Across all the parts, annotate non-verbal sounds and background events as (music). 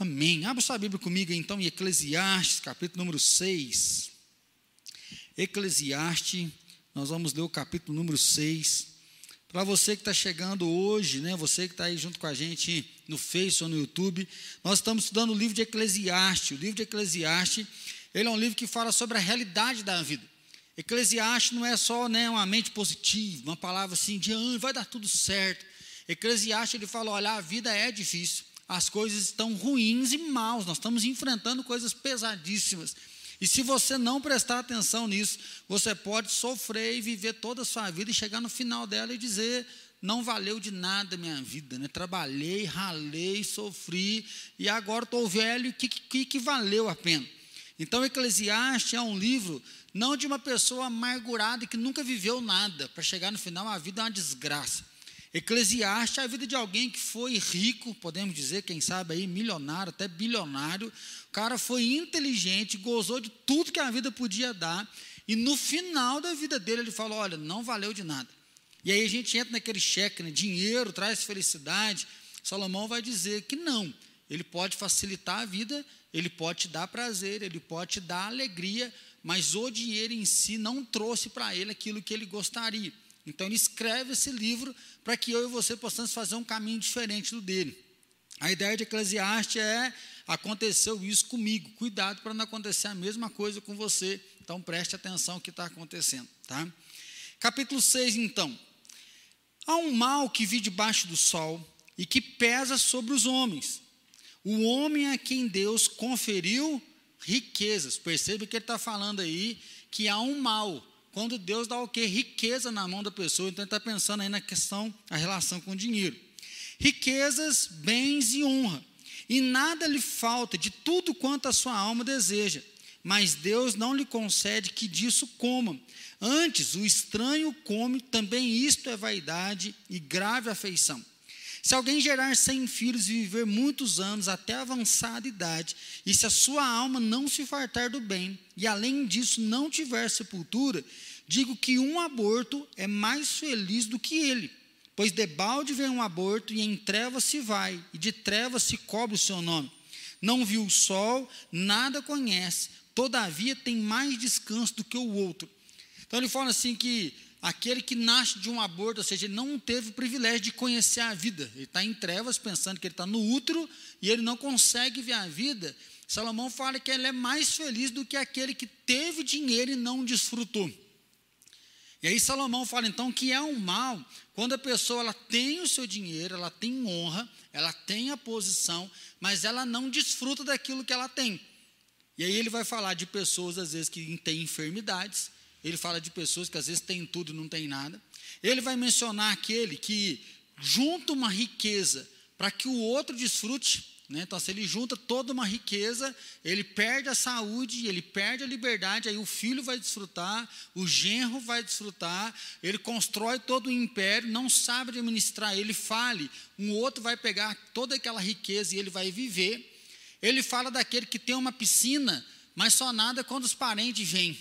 Amém. Abra sua Bíblia comigo então em Eclesiastes, capítulo número 6. Eclesiastes, nós vamos ler o capítulo número 6. Para você que está chegando hoje, né, você que está aí junto com a gente no Face ou no YouTube, nós estamos estudando o livro de Eclesiastes. O livro de Eclesiastes, ele é um livro que fala sobre a realidade da vida. Eclesiastes não é só né, uma mente positiva, uma palavra assim de ah, vai dar tudo certo. Eclesiastes ele fala, olha, a vida é difícil as coisas estão ruins e maus, nós estamos enfrentando coisas pesadíssimas. E se você não prestar atenção nisso, você pode sofrer e viver toda a sua vida e chegar no final dela e dizer: não valeu de nada minha vida, né? Trabalhei, ralei, sofri e agora estou velho, o que, que, que valeu a pena? Então, Eclesiastes é um livro não de uma pessoa amargurada que nunca viveu nada, para chegar no final a vida é uma desgraça. Eclesiastes é a vida de alguém que foi rico, podemos dizer, quem sabe aí, milionário, até bilionário. O cara foi inteligente, gozou de tudo que a vida podia dar, e no final da vida dele ele falou: Olha, não valeu de nada. E aí a gente entra naquele cheque, né? dinheiro traz felicidade. Salomão vai dizer que não, ele pode facilitar a vida, ele pode te dar prazer, ele pode te dar alegria, mas o dinheiro em si não trouxe para ele aquilo que ele gostaria. Então ele escreve esse livro para que eu e você possamos fazer um caminho diferente do dele. A ideia de Eclesiastes é aconteceu isso comigo. Cuidado para não acontecer a mesma coisa com você. Então preste atenção no que está acontecendo, tá? Capítulo 6, então. Há um mal que vi debaixo do sol e que pesa sobre os homens. O homem a quem Deus conferiu riquezas. Percebe que ele está falando aí que há um mal quando Deus dá o quê? Riqueza na mão da pessoa. Então ele está pensando aí na questão, a relação com o dinheiro. Riquezas, bens e honra. E nada lhe falta de tudo quanto a sua alma deseja. Mas Deus não lhe concede que disso coma. Antes, o estranho come, também isto é vaidade e grave afeição. Se alguém gerar cem filhos e viver muitos anos até avançada idade, e se a sua alma não se fartar do bem, e além disso não tiver sepultura, digo que um aborto é mais feliz do que ele. Pois debalde vem um aborto e em trevas se vai, e de trevas se cobre o seu nome. Não viu o sol, nada conhece, todavia tem mais descanso do que o outro. Então ele fala assim que aquele que nasce de um aborto, ou seja, ele não teve o privilégio de conhecer a vida. Ele está em trevas, pensando que ele está no útero, e ele não consegue ver a vida. Salomão fala que ele é mais feliz do que aquele que teve dinheiro e não desfrutou. E aí Salomão fala então que é um mal quando a pessoa ela tem o seu dinheiro, ela tem honra, ela tem a posição, mas ela não desfruta daquilo que ela tem. E aí ele vai falar de pessoas às vezes que têm enfermidades, ele fala de pessoas que às vezes têm tudo e não têm nada. Ele vai mencionar aquele que junta uma riqueza para que o outro desfrute né? Então, se ele junta toda uma riqueza, ele perde a saúde, ele perde a liberdade, aí o filho vai desfrutar, o genro vai desfrutar, ele constrói todo o império, não sabe administrar, ele fale, um outro vai pegar toda aquela riqueza e ele vai viver. Ele fala daquele que tem uma piscina, mas só nada quando os parentes vêm.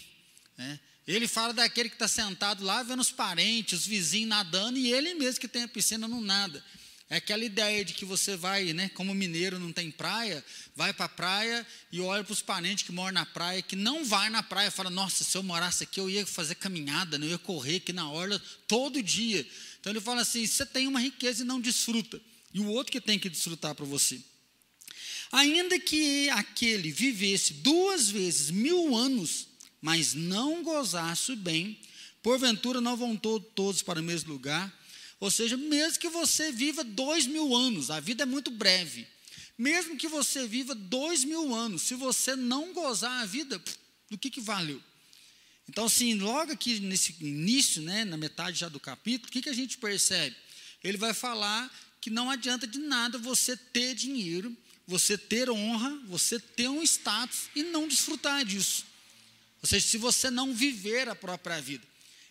Né? Ele fala daquele que está sentado lá vendo os parentes, os vizinhos nadando, e ele mesmo que tem a piscina não nada. É aquela ideia de que você vai, né, como mineiro não tem praia, vai para a praia e olha para os parentes que moram na praia, que não vai na praia, fala: Nossa, se eu morasse aqui, eu ia fazer caminhada, né, eu ia correr aqui na orla todo dia. Então ele fala assim: Você tem uma riqueza e não desfruta, e o outro que tem que desfrutar para você. Ainda que aquele vivesse duas vezes mil anos, mas não gozasse bem, porventura não vão todos para o mesmo lugar ou seja, mesmo que você viva dois mil anos, a vida é muito breve. Mesmo que você viva dois mil anos, se você não gozar a vida, do que, que valeu? Então, assim, logo aqui nesse início, né, na metade já do capítulo, o que, que a gente percebe? Ele vai falar que não adianta de nada você ter dinheiro, você ter honra, você ter um status e não desfrutar disso. Ou seja, se você não viver a própria vida.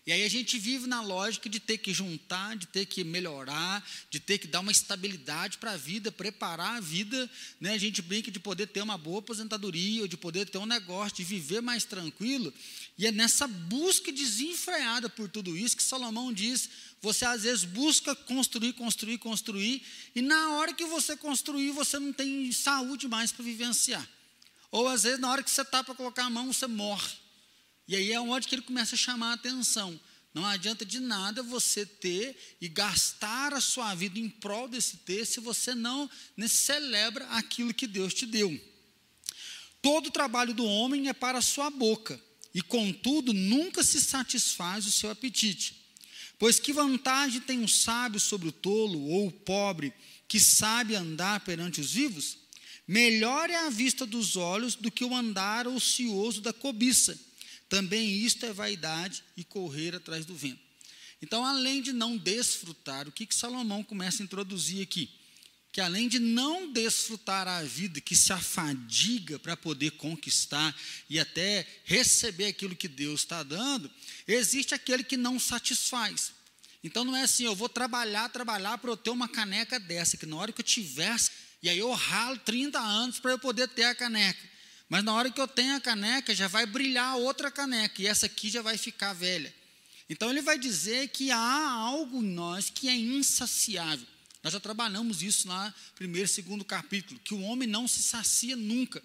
E aí a gente vive na lógica de ter que juntar, de ter que melhorar, de ter que dar uma estabilidade para a vida, preparar a vida. Né? A gente brinca de poder ter uma boa aposentadoria, ou de poder ter um negócio, de viver mais tranquilo. E é nessa busca desenfreada por tudo isso que Salomão diz: você às vezes busca construir, construir, construir, e na hora que você construir, você não tem saúde mais para vivenciar. Ou às vezes, na hora que você está para colocar a mão, você morre. E aí é onde que ele começa a chamar a atenção. Não adianta de nada você ter e gastar a sua vida em prol desse ter se você não né, celebra aquilo que Deus te deu. Todo o trabalho do homem é para a sua boca, e contudo nunca se satisfaz o seu apetite. Pois que vantagem tem um sábio sobre o tolo ou o pobre que sabe andar perante os vivos? Melhor é a vista dos olhos do que o andar ocioso da cobiça também isto é vaidade e correr atrás do vento. Então, além de não desfrutar, o que, que Salomão começa a introduzir aqui? Que além de não desfrutar a vida, que se afadiga para poder conquistar e até receber aquilo que Deus está dando, existe aquele que não satisfaz. Então não é assim, eu vou trabalhar, trabalhar para eu ter uma caneca dessa, que na hora que eu tivesse, e aí eu ralo 30 anos para eu poder ter a caneca. Mas na hora que eu tenho a caneca, já vai brilhar outra caneca, e essa aqui já vai ficar velha. Então ele vai dizer que há algo em nós que é insaciável. Nós já trabalhamos isso lá, primeiro e segundo capítulo, que o homem não se sacia nunca.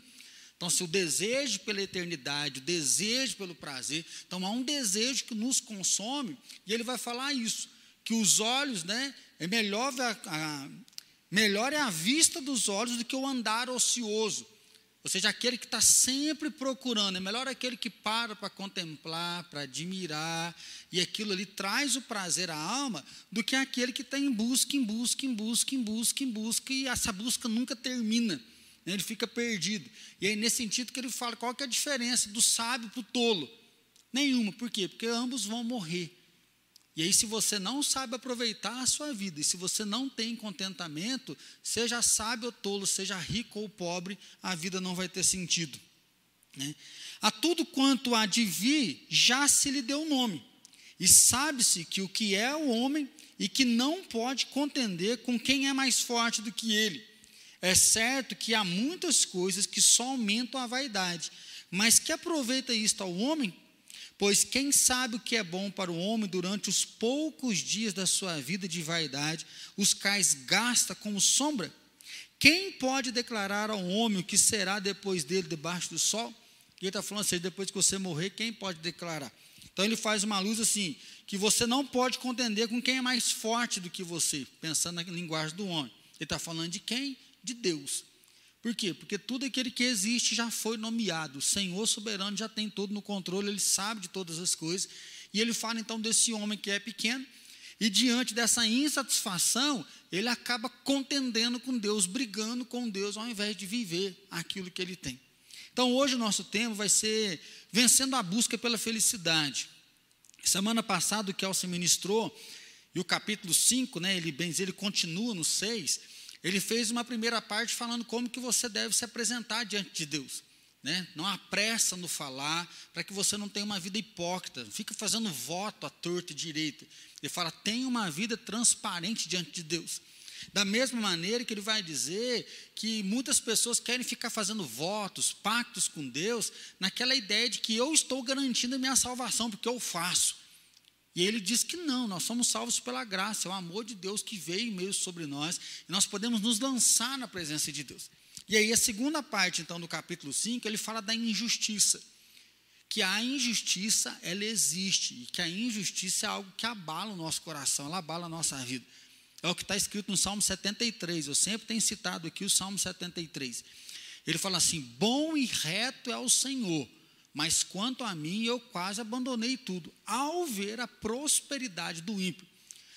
Então, se o desejo pela eternidade, o desejo pelo prazer, então há um desejo que nos consome, e ele vai falar isso, que os olhos, né, é melhor a, a melhor é a vista dos olhos do que o andar ocioso. Ou seja, aquele que está sempre procurando, é melhor aquele que para para contemplar, para admirar, e aquilo ali traz o prazer à alma, do que aquele que está em busca, em busca, em busca, em busca, em busca, e essa busca nunca termina, né? ele fica perdido. E aí, nesse sentido, que ele fala: qual que é a diferença do sábio para o tolo? Nenhuma, por quê? Porque ambos vão morrer. E aí, se você não sabe aproveitar a sua vida, e se você não tem contentamento, seja sábio ou tolo, seja rico ou pobre, a vida não vai ter sentido. Né? A tudo quanto há de vir, já se lhe deu nome. E sabe-se que o que é o homem e que não pode contender com quem é mais forte do que ele. É certo que há muitas coisas que só aumentam a vaidade, mas que aproveita isto ao homem? Pois quem sabe o que é bom para o homem durante os poucos dias da sua vida de vaidade, os quais gasta como sombra? Quem pode declarar ao homem o que será depois dele debaixo do sol? Ele está falando assim, depois que você morrer, quem pode declarar? Então ele faz uma luz assim, que você não pode contender com quem é mais forte do que você, pensando na linguagem do homem. Ele está falando de quem? De Deus. Por quê? Porque tudo aquele que existe já foi nomeado. O Senhor soberano já tem tudo no controle, ele sabe de todas as coisas. E ele fala então desse homem que é pequeno, e diante dessa insatisfação, ele acaba contendendo com Deus, brigando com Deus, ao invés de viver aquilo que ele tem. Então, hoje o nosso tema vai ser vencendo a busca pela felicidade. Semana passada o Kelsen ministrou, e o capítulo 5, né, ele, ele continua no 6, ele fez uma primeira parte falando como que você deve se apresentar diante de Deus. Né? Não apressa no falar, para que você não tenha uma vida hipócrita, fica fazendo voto à torta e direita. Ele fala, tenha uma vida transparente diante de Deus. Da mesma maneira que ele vai dizer que muitas pessoas querem ficar fazendo votos, pactos com Deus, naquela ideia de que eu estou garantindo a minha salvação, porque eu faço. E ele diz que não, nós somos salvos pela graça, é o amor de Deus que veio meio sobre nós, e nós podemos nos lançar na presença de Deus. E aí, a segunda parte, então, do capítulo 5, ele fala da injustiça. Que a injustiça, ela existe, e que a injustiça é algo que abala o nosso coração, ela abala a nossa vida. É o que está escrito no Salmo 73, eu sempre tenho citado aqui o Salmo 73. Ele fala assim: Bom e reto é o Senhor mas quanto a mim, eu quase abandonei tudo, ao ver a prosperidade do ímpio.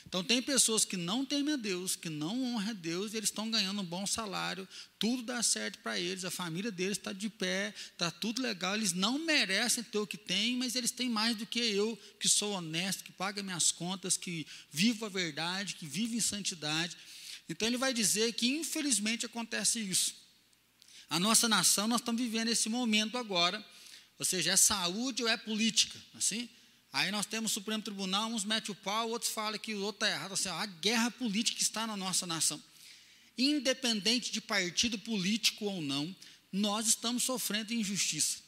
Então, tem pessoas que não temem a Deus, que não honram a Deus, e eles estão ganhando um bom salário, tudo dá certo para eles, a família deles está de pé, está tudo legal, eles não merecem ter o que têm, mas eles têm mais do que eu, que sou honesto, que paga minhas contas, que vivo a verdade, que vivo em santidade. Então, ele vai dizer que, infelizmente, acontece isso. A nossa nação, nós estamos vivendo esse momento agora, ou seja, é saúde ou é política? Assim? Aí nós temos o Supremo Tribunal, uns metem o pau, outros falam que o outro está errado. Assim, a guerra política está na nossa nação. Independente de partido político ou não, nós estamos sofrendo injustiça.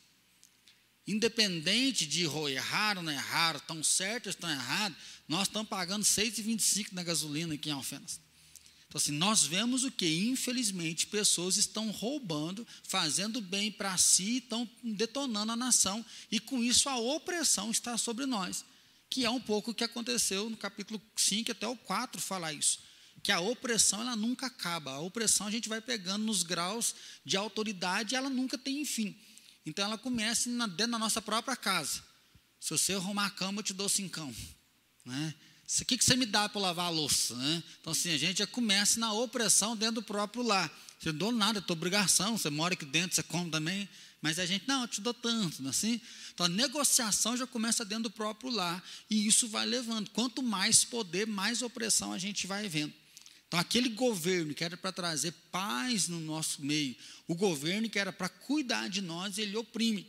Independente de errar ou não errar, estão certos ou estão errados, nós estamos pagando 6,25 na gasolina aqui em Alfenas. Então, assim, nós vemos o que? Infelizmente, pessoas estão roubando, fazendo bem para si, estão detonando a nação, e com isso a opressão está sobre nós, que é um pouco o que aconteceu no capítulo 5 até o 4 falar isso. Que a opressão ela nunca acaba, a opressão a gente vai pegando nos graus de autoridade e ela nunca tem fim. Então ela começa dentro da nossa própria casa. Se você arrumar a cama, eu te dou cincão. Né? O que, que você me dá para lavar a louça? Né? Então, assim, a gente já começa na opressão dentro do próprio lar. Você não dou nada, é tua obrigação, você mora aqui dentro, você come também. Mas a gente, não, eu te dou tanto. Né? Assim, então, a negociação já começa dentro do próprio lar. E isso vai levando. Quanto mais poder, mais opressão a gente vai vendo. Então, aquele governo que era para trazer paz no nosso meio, o governo que era para cuidar de nós, ele oprime.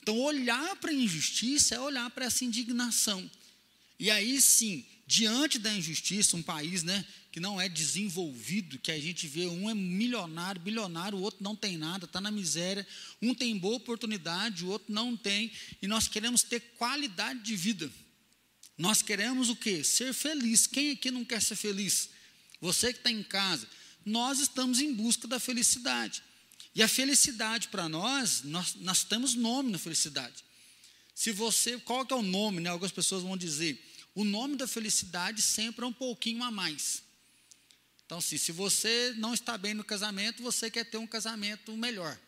Então, olhar para a injustiça é olhar para essa indignação. E aí sim, diante da injustiça, um país né, que não é desenvolvido, que a gente vê um é milionário, bilionário, o outro não tem nada, está na miséria, um tem boa oportunidade, o outro não tem, e nós queremos ter qualidade de vida. Nós queremos o quê? Ser feliz. Quem aqui não quer ser feliz? Você que está em casa. Nós estamos em busca da felicidade. E a felicidade para nós, nós, nós temos nome na felicidade. Se você, qual que é o nome, né? Algumas pessoas vão dizer, o nome da felicidade sempre é um pouquinho a mais. Então, assim, se você não está bem no casamento, você quer ter um casamento melhor.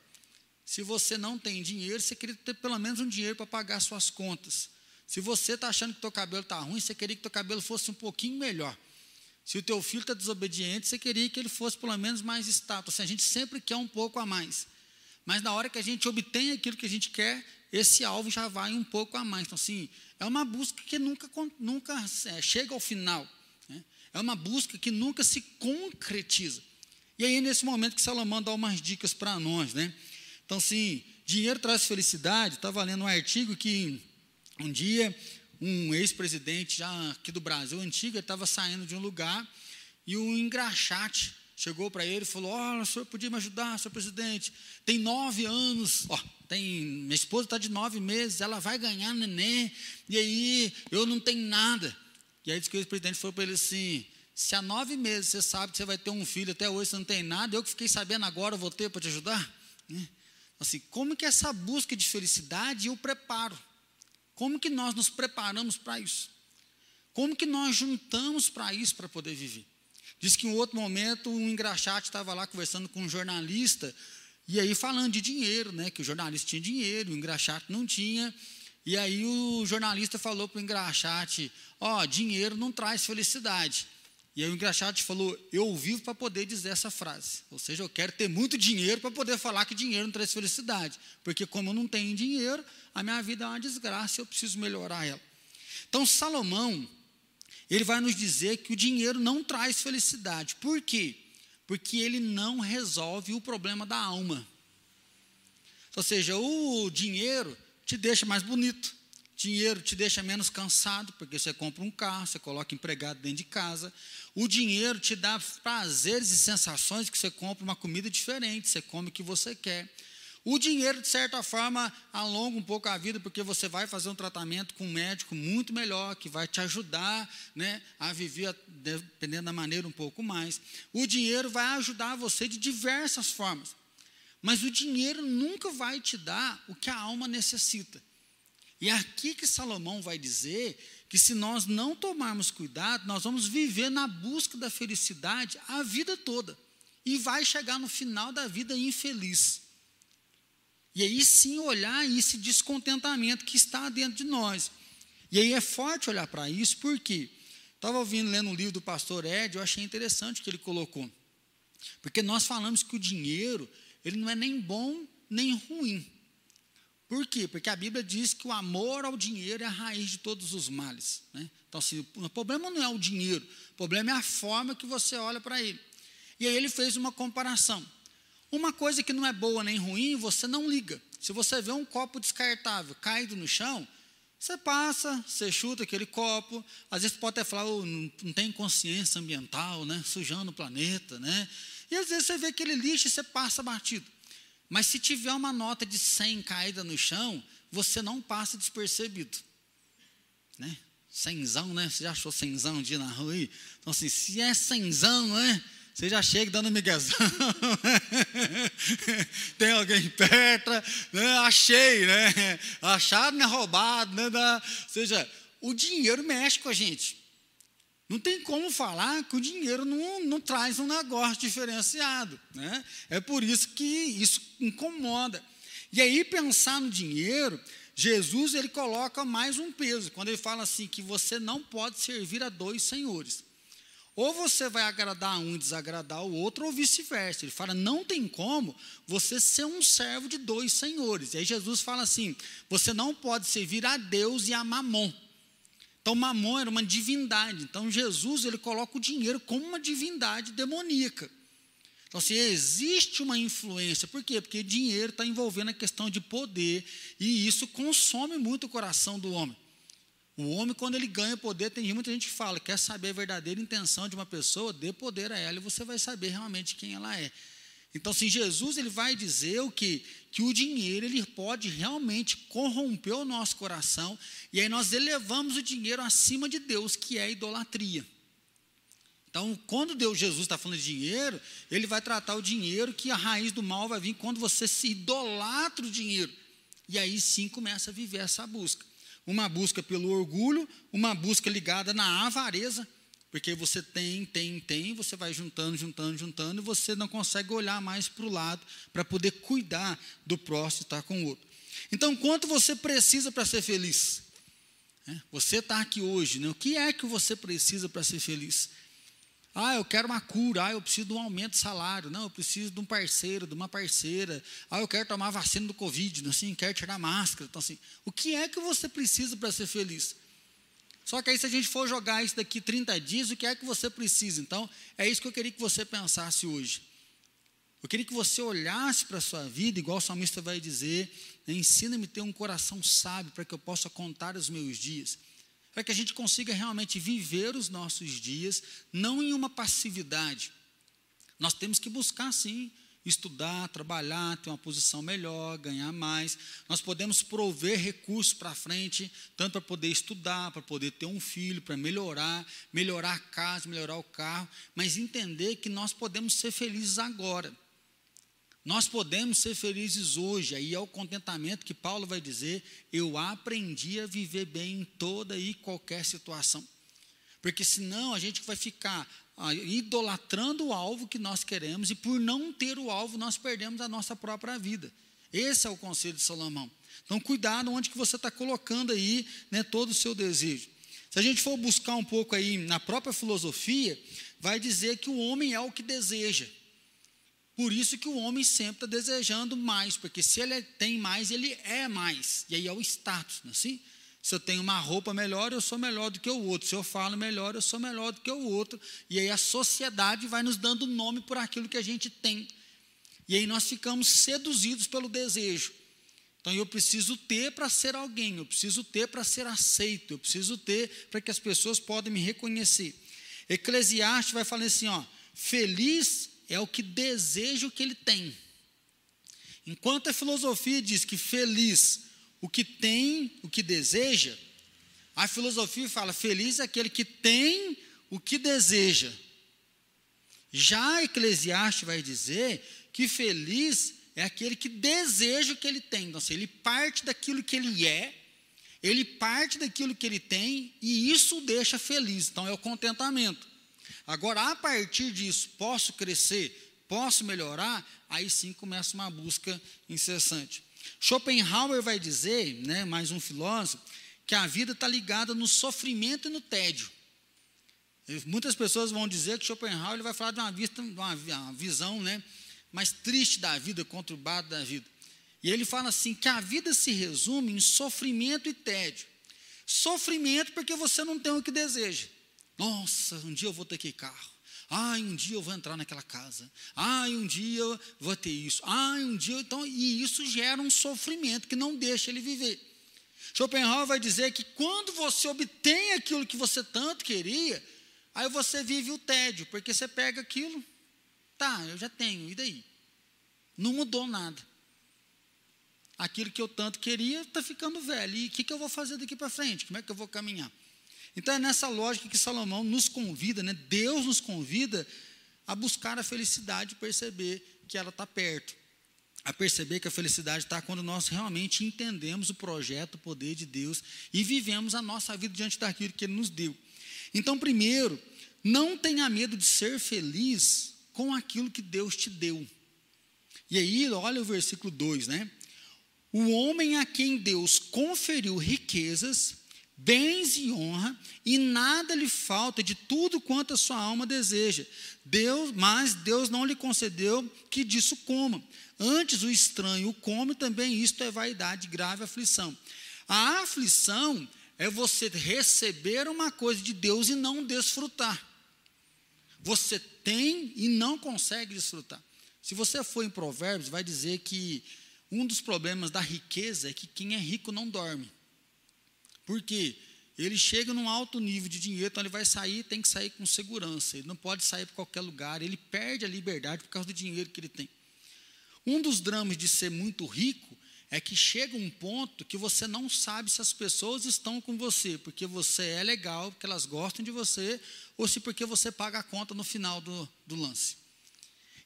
Se você não tem dinheiro, você queria ter pelo menos um dinheiro para pagar suas contas. Se você está achando que teu cabelo está ruim, você queria que teu cabelo fosse um pouquinho melhor. Se o teu filho está desobediente, você queria que ele fosse pelo menos mais estável. Assim, a gente sempre quer um pouco a mais. Mas na hora que a gente obtém aquilo que a gente quer, esse alvo já vai um pouco a mais. Então, assim, é uma busca que nunca, nunca é, chega ao final. Né? É uma busca que nunca se concretiza. E aí, nesse momento que Salomão dá umas dicas para nós. Né? Então, assim, dinheiro traz felicidade. Estava lendo um artigo que um dia um ex-presidente já aqui do Brasil, antigo, estava saindo de um lugar e um engraxate chegou para ele e falou: Olha, o senhor podia me ajudar, senhor presidente? Tem nove anos, ó, tem, minha esposa está de nove meses, ela vai ganhar neném, e aí eu não tenho nada. E aí disse que o presidente falou para ele assim: se há nove meses você sabe que você vai ter um filho, até hoje você não tem nada, eu que fiquei sabendo agora, vou ter para te ajudar? Né? Assim, como que essa busca de felicidade e o preparo? Como que nós nos preparamos para isso? Como que nós juntamos para isso, para poder viver? Diz que em outro momento um engraxate estava lá conversando com um jornalista e aí falando de dinheiro, né? Que o jornalista tinha dinheiro, o engraxate não tinha. E aí o jornalista falou para o engraxate: Ó, oh, dinheiro não traz felicidade. E aí o engraxate falou: Eu vivo para poder dizer essa frase. Ou seja, eu quero ter muito dinheiro para poder falar que dinheiro não traz felicidade. Porque como eu não tenho dinheiro, a minha vida é uma desgraça, eu preciso melhorar ela. Então Salomão, ele vai nos dizer que o dinheiro não traz felicidade. Por quê? porque ele não resolve o problema da alma. Ou seja, o dinheiro te deixa mais bonito, dinheiro te deixa menos cansado, porque você compra um carro, você coloca empregado dentro de casa. O dinheiro te dá prazeres e sensações que você compra uma comida diferente, você come o que você quer. O dinheiro, de certa forma, alonga um pouco a vida, porque você vai fazer um tratamento com um médico muito melhor, que vai te ajudar né, a viver, dependendo da maneira, um pouco mais. O dinheiro vai ajudar você de diversas formas. Mas o dinheiro nunca vai te dar o que a alma necessita. E é aqui que Salomão vai dizer que se nós não tomarmos cuidado, nós vamos viver na busca da felicidade a vida toda. E vai chegar no final da vida infeliz. E aí sim olhar esse descontentamento que está dentro de nós. E aí é forte olhar para isso, porque estava ouvindo, lendo um livro do pastor Ed, eu achei interessante o que ele colocou. Porque nós falamos que o dinheiro, ele não é nem bom nem ruim. Por quê? Porque a Bíblia diz que o amor ao dinheiro é a raiz de todos os males. Né? Então, assim, o problema não é o dinheiro, o problema é a forma que você olha para ele. E aí ele fez uma comparação. Uma coisa que não é boa nem ruim, você não liga. Se você vê um copo descartável caído no chão, Você passa, você chuta aquele copo, às vezes pode até falar, oh, não, tem consciência ambiental, né? sujando o planeta, né? E às vezes você vê aquele lixo e você passa batido. Mas se tiver uma nota de 100 caída no chão, você não passa despercebido. Né? Cenzão, né? Você já achou cenzão um dia na rua aí? Então, assim, se é cenzão, né? Você já chega dando miguezão. (laughs) Tem alguém perto, né? achei, né? Achado não é roubado, né? Ou seja, o dinheiro mexe com a gente. Não tem como falar que o dinheiro não, não traz um negócio diferenciado. Né? É por isso que isso incomoda. E aí, pensar no dinheiro, Jesus ele coloca mais um peso, quando ele fala assim que você não pode servir a dois senhores. Ou você vai agradar um e desagradar o outro, ou vice-versa. Ele fala: não tem como você ser um servo de dois senhores. E aí Jesus fala assim: você não pode servir a Deus e a Mamon. Então, Mamon era uma divindade. Então, Jesus ele coloca o dinheiro como uma divindade demoníaca. Então, assim, existe uma influência. Por quê? Porque dinheiro está envolvendo a questão de poder. E isso consome muito o coração do homem. O homem, quando ele ganha poder, tem muita gente que fala, quer saber a verdadeira intenção de uma pessoa, dê poder a ela e você vai saber realmente quem ela é. Então, se Jesus ele vai dizer o que que o dinheiro ele pode realmente corromper o nosso coração e aí nós elevamos o dinheiro acima de Deus, que é idolatria. Então, quando Deus Jesus está falando de dinheiro, ele vai tratar o dinheiro que a raiz do mal vai vir quando você se idolatra o dinheiro. E aí sim começa a viver essa busca uma busca pelo orgulho, uma busca ligada na avareza, porque você tem, tem, tem, você vai juntando, juntando, juntando, e você não consegue olhar mais para o lado para poder cuidar do próximo e estar com o outro. Então, quanto você precisa para ser feliz? É, você está aqui hoje, né? o que é que você precisa para ser feliz? Ah, eu quero uma cura. Ah, eu preciso de um aumento de salário. Não, eu preciso de um parceiro, de uma parceira. Ah, eu quero tomar vacina do Covid. Assim, quero tirar máscara. Então, assim, o que é que você precisa para ser feliz? Só que aí, se a gente for jogar isso daqui 30 dias, o que é que você precisa? Então, é isso que eu queria que você pensasse hoje. Eu queria que você olhasse para a sua vida, igual o salmista vai dizer: ensina-me a ter um coração sábio para que eu possa contar os meus dias para que a gente consiga realmente viver os nossos dias, não em uma passividade. Nós temos que buscar, sim, estudar, trabalhar, ter uma posição melhor, ganhar mais. Nós podemos prover recursos para frente, tanto para poder estudar, para poder ter um filho, para melhorar, melhorar a casa, melhorar o carro, mas entender que nós podemos ser felizes agora. Nós podemos ser felizes hoje, aí é o contentamento que Paulo vai dizer: eu aprendi a viver bem em toda e qualquer situação. Porque senão a gente vai ficar ah, idolatrando o alvo que nós queremos e por não ter o alvo nós perdemos a nossa própria vida. Esse é o conselho de Salomão. Então cuidado onde que você está colocando aí né, todo o seu desejo. Se a gente for buscar um pouco aí na própria filosofia, vai dizer que o homem é o que deseja. Por isso que o homem sempre está desejando mais, porque se ele tem mais, ele é mais. E aí é o status, não é assim? Se eu tenho uma roupa melhor, eu sou melhor do que o outro. Se eu falo melhor, eu sou melhor do que o outro. E aí a sociedade vai nos dando nome por aquilo que a gente tem. E aí nós ficamos seduzidos pelo desejo. Então eu preciso ter para ser alguém, eu preciso ter para ser aceito, eu preciso ter para que as pessoas podem me reconhecer. Eclesiastes vai falar assim, ó, feliz é o que deseja o que ele tem. Enquanto a filosofia diz que feliz o que tem, o que deseja, a filosofia fala feliz é aquele que tem o que deseja. Já Eclesiastes vai dizer que feliz é aquele que deseja o que ele tem. Então, ele parte daquilo que ele é, ele parte daquilo que ele tem e isso o deixa feliz. Então, é o contentamento. Agora, a partir disso, posso crescer, posso melhorar, aí sim começa uma busca incessante. Schopenhauer vai dizer, né, mais um filósofo, que a vida está ligada no sofrimento e no tédio. Muitas pessoas vão dizer que Schopenhauer ele vai falar de uma, vista, uma, uma visão né, mais triste da vida, conturbada da vida. E ele fala assim: que a vida se resume em sofrimento e tédio. Sofrimento porque você não tem o que deseja. Nossa, um dia eu vou ter que carro. Ai, um dia eu vou entrar naquela casa. Ai, um dia eu vou ter isso. Ai, um dia. Então, e isso gera um sofrimento que não deixa ele viver. Schopenhauer vai dizer que quando você obtém aquilo que você tanto queria, aí você vive o tédio, porque você pega aquilo, tá, eu já tenho, e daí? Não mudou nada. Aquilo que eu tanto queria está ficando velho. E o que, que eu vou fazer daqui para frente? Como é que eu vou caminhar? Então é nessa lógica que Salomão nos convida, né? Deus nos convida a buscar a felicidade, perceber que ela está perto. A perceber que a felicidade está quando nós realmente entendemos o projeto, o poder de Deus e vivemos a nossa vida diante daquilo que Ele nos deu. Então, primeiro, não tenha medo de ser feliz com aquilo que Deus te deu. E aí, olha o versículo 2, né? O homem a quem Deus conferiu riquezas, bens e honra, e nada lhe falta de tudo quanto a sua alma deseja. Deus, mas Deus não lhe concedeu que disso coma. Antes o estranho o come, também isto é vaidade, grave aflição. A aflição é você receber uma coisa de Deus e não desfrutar. Você tem e não consegue desfrutar. Se você for em Provérbios, vai dizer que um dos problemas da riqueza é que quem é rico não dorme. Por quê? Ele chega num alto nível de dinheiro, então ele vai sair, tem que sair com segurança. Ele não pode sair para qualquer lugar, ele perde a liberdade por causa do dinheiro que ele tem. Um dos dramas de ser muito rico é que chega um ponto que você não sabe se as pessoas estão com você, porque você é legal, porque elas gostam de você, ou se porque você paga a conta no final do, do lance.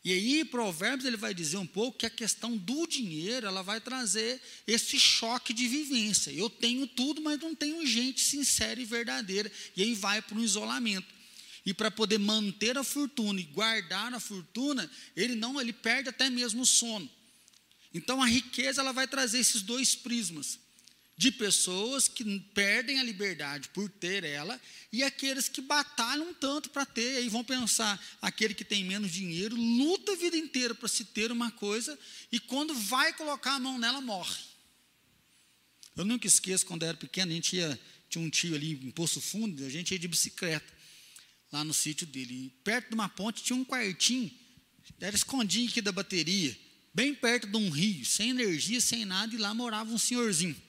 E aí, Provérbios, ele vai dizer um pouco que a questão do dinheiro, ela vai trazer esse choque de vivência. Eu tenho tudo, mas não tenho gente sincera e verdadeira. E aí vai para um isolamento. E para poder manter a fortuna e guardar a fortuna, ele não, ele perde até mesmo o sono. Então a riqueza ela vai trazer esses dois prismas de pessoas que perdem a liberdade por ter ela e aqueles que batalham tanto para ter, aí vão pensar, aquele que tem menos dinheiro luta a vida inteira para se ter uma coisa e quando vai colocar a mão nela morre. Eu nunca esqueço quando eu era pequeno, a gente ia, tinha um tio ali em Poço Fundo, a gente ia de bicicleta lá no sítio dele. E perto de uma ponte tinha um quartinho, era escondinho aqui da bateria, bem perto de um rio, sem energia, sem nada, e lá morava um senhorzinho.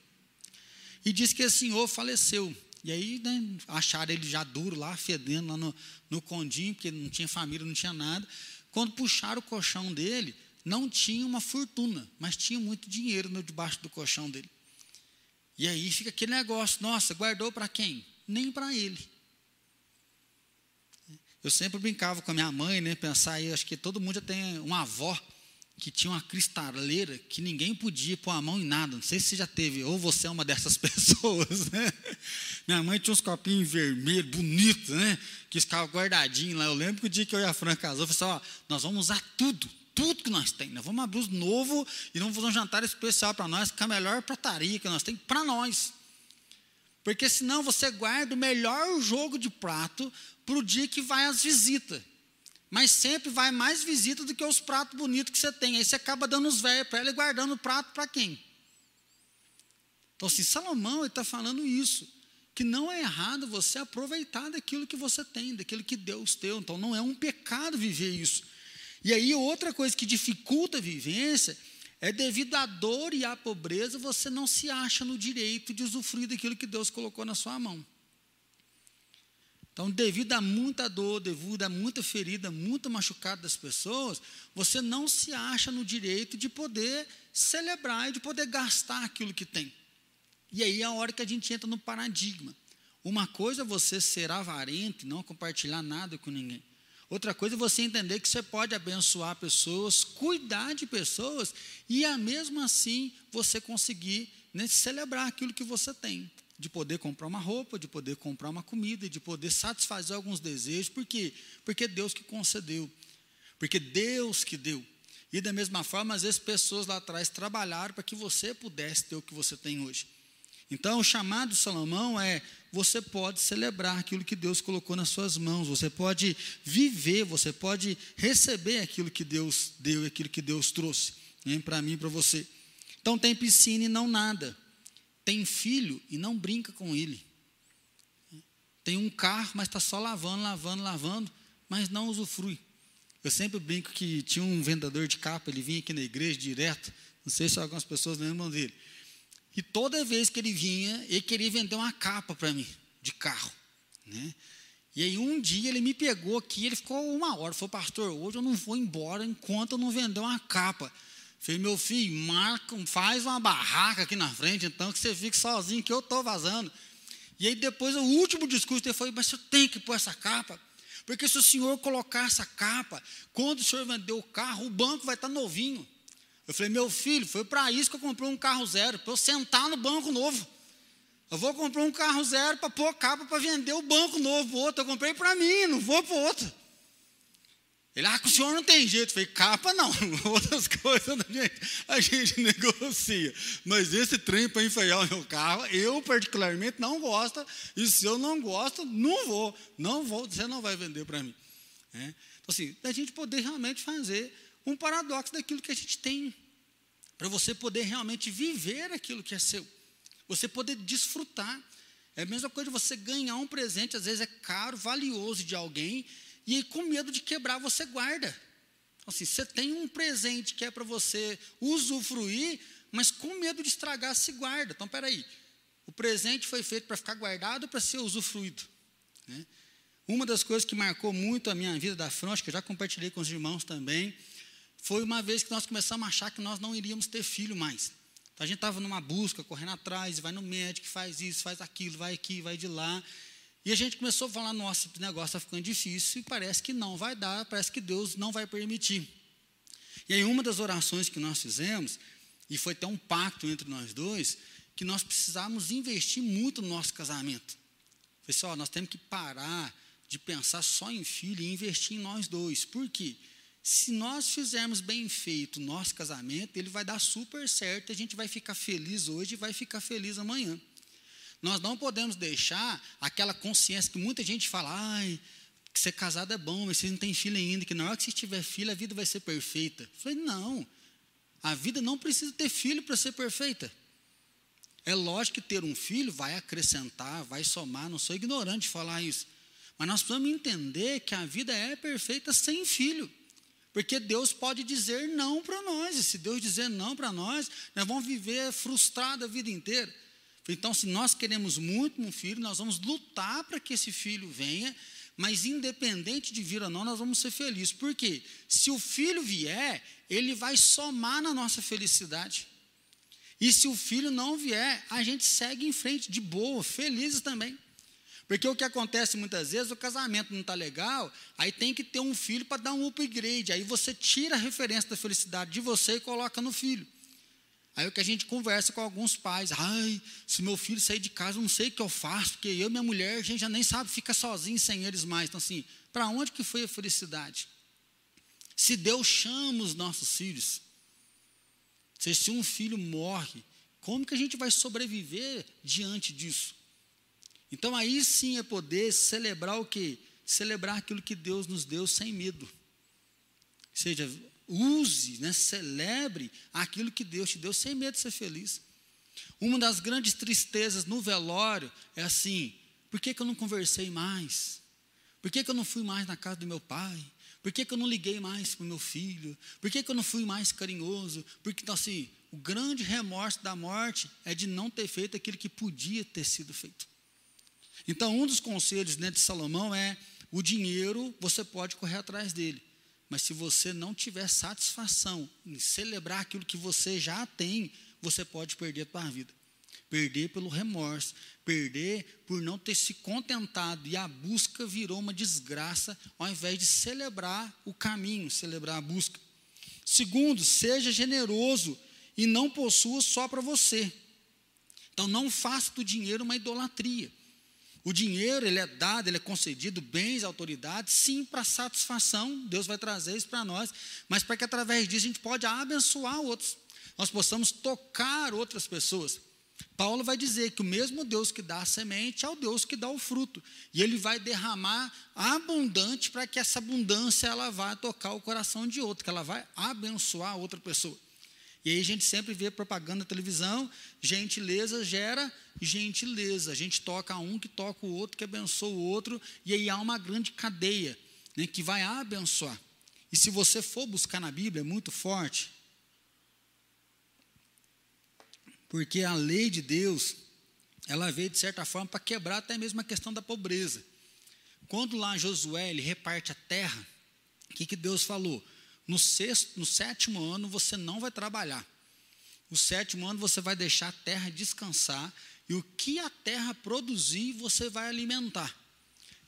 E disse que esse senhor faleceu. E aí né, acharam ele já duro lá, fedendo lá no, no condinho, porque não tinha família, não tinha nada. Quando puxaram o colchão dele, não tinha uma fortuna, mas tinha muito dinheiro no, debaixo do colchão dele. E aí fica aquele negócio, nossa, guardou para quem? Nem para ele. Eu sempre brincava com a minha mãe, né? Pensar aí, acho que todo mundo já tem uma avó que tinha uma cristaleira que ninguém podia pôr a mão em nada. Não sei se você já teve, ou você é uma dessas (laughs) pessoas, né? Minha mãe tinha uns copinhos vermelhos, bonitos, né? Que ficavam guardadinhos lá. Eu lembro que o dia que eu e a Fran casou, eu falei assim, ó, nós vamos usar tudo, tudo que nós temos. Nós vamos abrir os novo e vamos fazer um jantar especial para nós, com a melhor prataria que nós temos para nós. Porque senão você guarda o melhor jogo de prato para o dia que vai às visitas. Mas sempre vai mais visita do que os pratos bonitos que você tem. Aí você acaba dando os velhos para ela e guardando o prato para quem? Então, assim, Salomão está falando isso. Que não é errado você aproveitar daquilo que você tem, daquilo que Deus deu. Então, não é um pecado viver isso. E aí, outra coisa que dificulta a vivência é devido à dor e à pobreza, você não se acha no direito de usufruir daquilo que Deus colocou na sua mão. Então, devido a muita dor, devido a muita ferida, muito machucado das pessoas, você não se acha no direito de poder celebrar e de poder gastar aquilo que tem. E aí é a hora que a gente entra no paradigma. Uma coisa é você ser avarento e não compartilhar nada com ninguém. Outra coisa é você entender que você pode abençoar pessoas, cuidar de pessoas e, mesmo assim, você conseguir né, celebrar aquilo que você tem de poder comprar uma roupa, de poder comprar uma comida, de poder satisfazer alguns desejos, por quê? Porque Deus que concedeu, porque Deus que deu. E da mesma forma, às vezes pessoas lá atrás trabalharam para que você pudesse ter o que você tem hoje. Então, o chamado de Salomão é: você pode celebrar aquilo que Deus colocou nas suas mãos, você pode viver, você pode receber aquilo que Deus deu, aquilo que Deus trouxe né, para mim e para você. Então, tem piscina e não nada tem filho e não brinca com ele. Tem um carro, mas está só lavando, lavando, lavando, mas não usufrui. Eu sempre brinco que tinha um vendedor de capa, ele vinha aqui na igreja direto, não sei se algumas pessoas lembram dele. E toda vez que ele vinha, ele queria vender uma capa para mim, de carro. Né? E aí um dia ele me pegou aqui, ele ficou uma hora, falou, pastor, hoje eu não vou embora enquanto eu não vender uma capa. Falei, meu filho, marca, faz uma barraca aqui na frente, então, que você fique sozinho, que eu estou vazando. E aí depois o último discurso dele foi, mas você tem que pôr essa capa. Porque se o senhor colocar essa capa, quando o senhor vender o carro, o banco vai estar novinho. Eu falei, meu filho, foi para isso que eu comprei um carro zero, para eu sentar no banco novo. Eu vou comprar um carro zero para pôr capa para vender o banco novo, outro. Eu comprei para mim, não vou para outro. Ele, ah, com o senhor não tem jeito. Eu falei, capa não, (laughs) outras coisas a gente, a gente (laughs) negocia. Mas esse trem para enfeiar o meu carro, eu particularmente não gosto. E se eu não gosto, não vou. Não vou, você não vai vender para mim. É. Então, assim, a gente poder realmente fazer um paradoxo daquilo que a gente tem. Para você poder realmente viver aquilo que é seu. Você poder desfrutar. É a mesma coisa de você ganhar um presente, às vezes é caro, valioso de alguém, e aí, com medo de quebrar, você guarda. Então, assim, você tem um presente que é para você usufruir, mas com medo de estragar, se guarda. Então, peraí, o presente foi feito para ficar guardado ou para ser usufruído? Né? Uma das coisas que marcou muito a minha vida da frente, que eu já compartilhei com os irmãos também, foi uma vez que nós começamos a achar que nós não iríamos ter filho mais. Então, a gente estava numa busca, correndo atrás, vai no médico, faz isso, faz aquilo, vai aqui, vai de lá. E a gente começou a falar: nossa, o negócio está ficando difícil e parece que não vai dar, parece que Deus não vai permitir. E aí, uma das orações que nós fizemos, e foi até um pacto entre nós dois, que nós precisávamos investir muito no nosso casamento. Pessoal, nós temos que parar de pensar só em filho e investir em nós dois. Por quê? Se nós fizermos bem feito o nosso casamento, ele vai dar super certo, a gente vai ficar feliz hoje e vai ficar feliz amanhã. Nós não podemos deixar aquela consciência que muita gente fala, ai, que ser casado é bom, mas você não tem filho ainda, que na hora que você tiver filho a vida vai ser perfeita. Eu falei, não, a vida não precisa ter filho para ser perfeita. É lógico que ter um filho vai acrescentar, vai somar, não sou ignorante de falar isso. Mas nós precisamos entender que a vida é perfeita sem filho. Porque Deus pode dizer não para nós, e se Deus dizer não para nós, nós vamos viver frustrados a vida inteira. Então, se nós queremos muito um filho, nós vamos lutar para que esse filho venha, mas independente de vir ou não, nós vamos ser felizes. Por quê? Se o filho vier, ele vai somar na nossa felicidade. E se o filho não vier, a gente segue em frente, de boa, felizes também. Porque o que acontece muitas vezes, o casamento não está legal, aí tem que ter um filho para dar um upgrade. Aí você tira a referência da felicidade de você e coloca no filho. Aí o que a gente conversa com alguns pais, ai, se meu filho sair de casa, eu não sei o que eu faço, porque eu e minha mulher, a gente já nem sabe, fica sozinho sem eles mais. Então, assim, para onde que foi a felicidade? Se Deus chama os nossos filhos, se um filho morre, como que a gente vai sobreviver diante disso? Então aí sim é poder celebrar o quê? Celebrar aquilo que Deus nos deu sem medo. Ou seja, use, né, celebre aquilo que Deus te deu sem medo de ser feliz. Uma das grandes tristezas no velório é assim: por que, que eu não conversei mais? Por que, que eu não fui mais na casa do meu pai? Por que, que eu não liguei mais para o meu filho? Por que, que eu não fui mais carinhoso? Porque, então, assim, o grande remorso da morte é de não ter feito aquilo que podia ter sido feito. Então, um dos conselhos né, de Salomão é: o dinheiro você pode correr atrás dele, mas se você não tiver satisfação em celebrar aquilo que você já tem, você pode perder a sua vida. Perder pelo remorso, perder por não ter se contentado e a busca virou uma desgraça, ao invés de celebrar o caminho, celebrar a busca. Segundo, seja generoso e não possua só para você. Então não faça do dinheiro uma idolatria. O dinheiro, ele é dado, ele é concedido, bens, autoridades, sim, para satisfação, Deus vai trazer isso para nós, mas para que através disso a gente pode abençoar outros, nós possamos tocar outras pessoas. Paulo vai dizer que o mesmo Deus que dá a semente é o Deus que dá o fruto, e ele vai derramar abundante para que essa abundância ela vá tocar o coração de outro, que ela vai abençoar outra pessoa. E aí a gente sempre vê propaganda na televisão, gentileza gera gentileza. A gente toca um que toca o outro, que abençoa o outro, e aí há uma grande cadeia né, que vai abençoar. E se você for buscar na Bíblia, é muito forte. Porque a lei de Deus, ela veio de certa forma para quebrar até mesmo a questão da pobreza. Quando lá Josué ele reparte a terra, o que, que Deus falou? No, sexto, no sétimo ano você não vai trabalhar. No sétimo ano você vai deixar a terra descansar e o que a terra produzir você vai alimentar.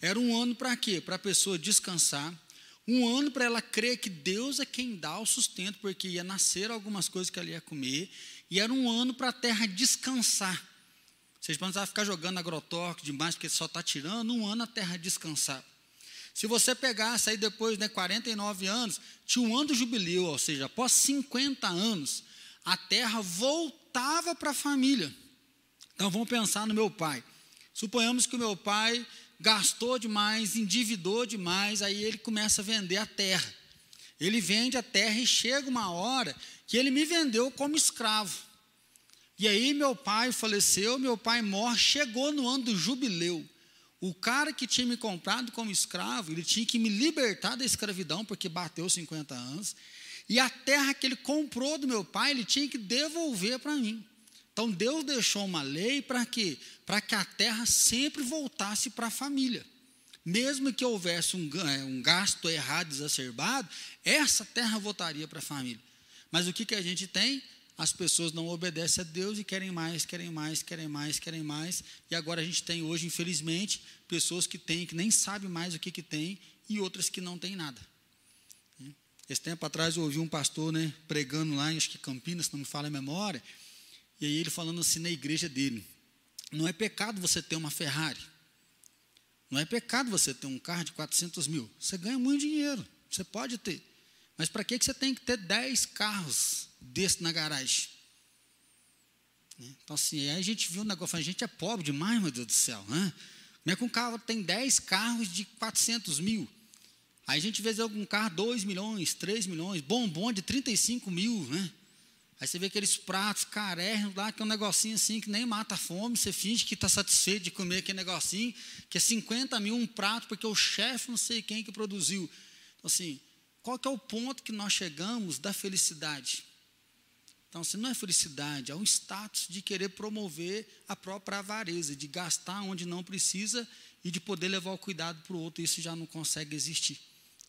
Era um ano para quê? Para a pessoa descansar, um ano para ela crer que Deus é quem dá o sustento, porque ia nascer algumas coisas que ela ia comer, e era um ano para a terra descansar. Vocês não precisar ficar jogando agrotóxico demais, porque só está tirando, um ano a terra descansar. Se você pegasse aí depois, né, 49 anos, tinha um ano do jubileu, ou seja, após 50 anos, a terra voltava para a família. Então vamos pensar no meu pai. Suponhamos que o meu pai gastou demais, endividou demais, aí ele começa a vender a terra. Ele vende a terra e chega uma hora que ele me vendeu como escravo. E aí meu pai faleceu, meu pai morre, chegou no ano do jubileu. O cara que tinha me comprado como escravo, ele tinha que me libertar da escravidão, porque bateu 50 anos. E a terra que ele comprou do meu pai, ele tinha que devolver para mim. Então Deus deixou uma lei para quê? Para que a terra sempre voltasse para a família. Mesmo que houvesse um, é, um, gasto errado, exacerbado, essa terra voltaria para a família. Mas o que, que a gente tem? As pessoas não obedecem a Deus e querem mais, querem mais, querem mais, querem mais. E agora a gente tem hoje, infelizmente, pessoas que têm, que nem sabem mais o que, que tem, e outras que não têm nada. Esse tempo atrás eu ouvi um pastor né, pregando lá, acho que Campinas, se não me fala a memória, e aí ele falando assim na igreja dele: não é pecado você ter uma Ferrari. Não é pecado você ter um carro de 400 mil. Você ganha muito dinheiro. Você pode ter. Mas para que você tem que ter 10 carros desse na garagem? Né? Então, assim, aí a gente viu um negócio, a gente é pobre demais, meu Deus do céu. Né? Como é que um carro tem 10 carros de 400 mil? Aí a gente vê algum carro 2 milhões, 3 milhões, bombom de 35 mil, né? Aí você vê aqueles pratos carérrimos lá, que é um negocinho assim que nem mata a fome, você finge que está satisfeito de comer aquele negocinho, que é 50 mil um prato, porque o chefe não sei quem que produziu. Então, assim, qual que é o ponto que nós chegamos da felicidade? Então, assim, não é felicidade, é um status de querer promover a própria avareza, de gastar onde não precisa e de poder levar o cuidado para o outro, isso já não consegue existir.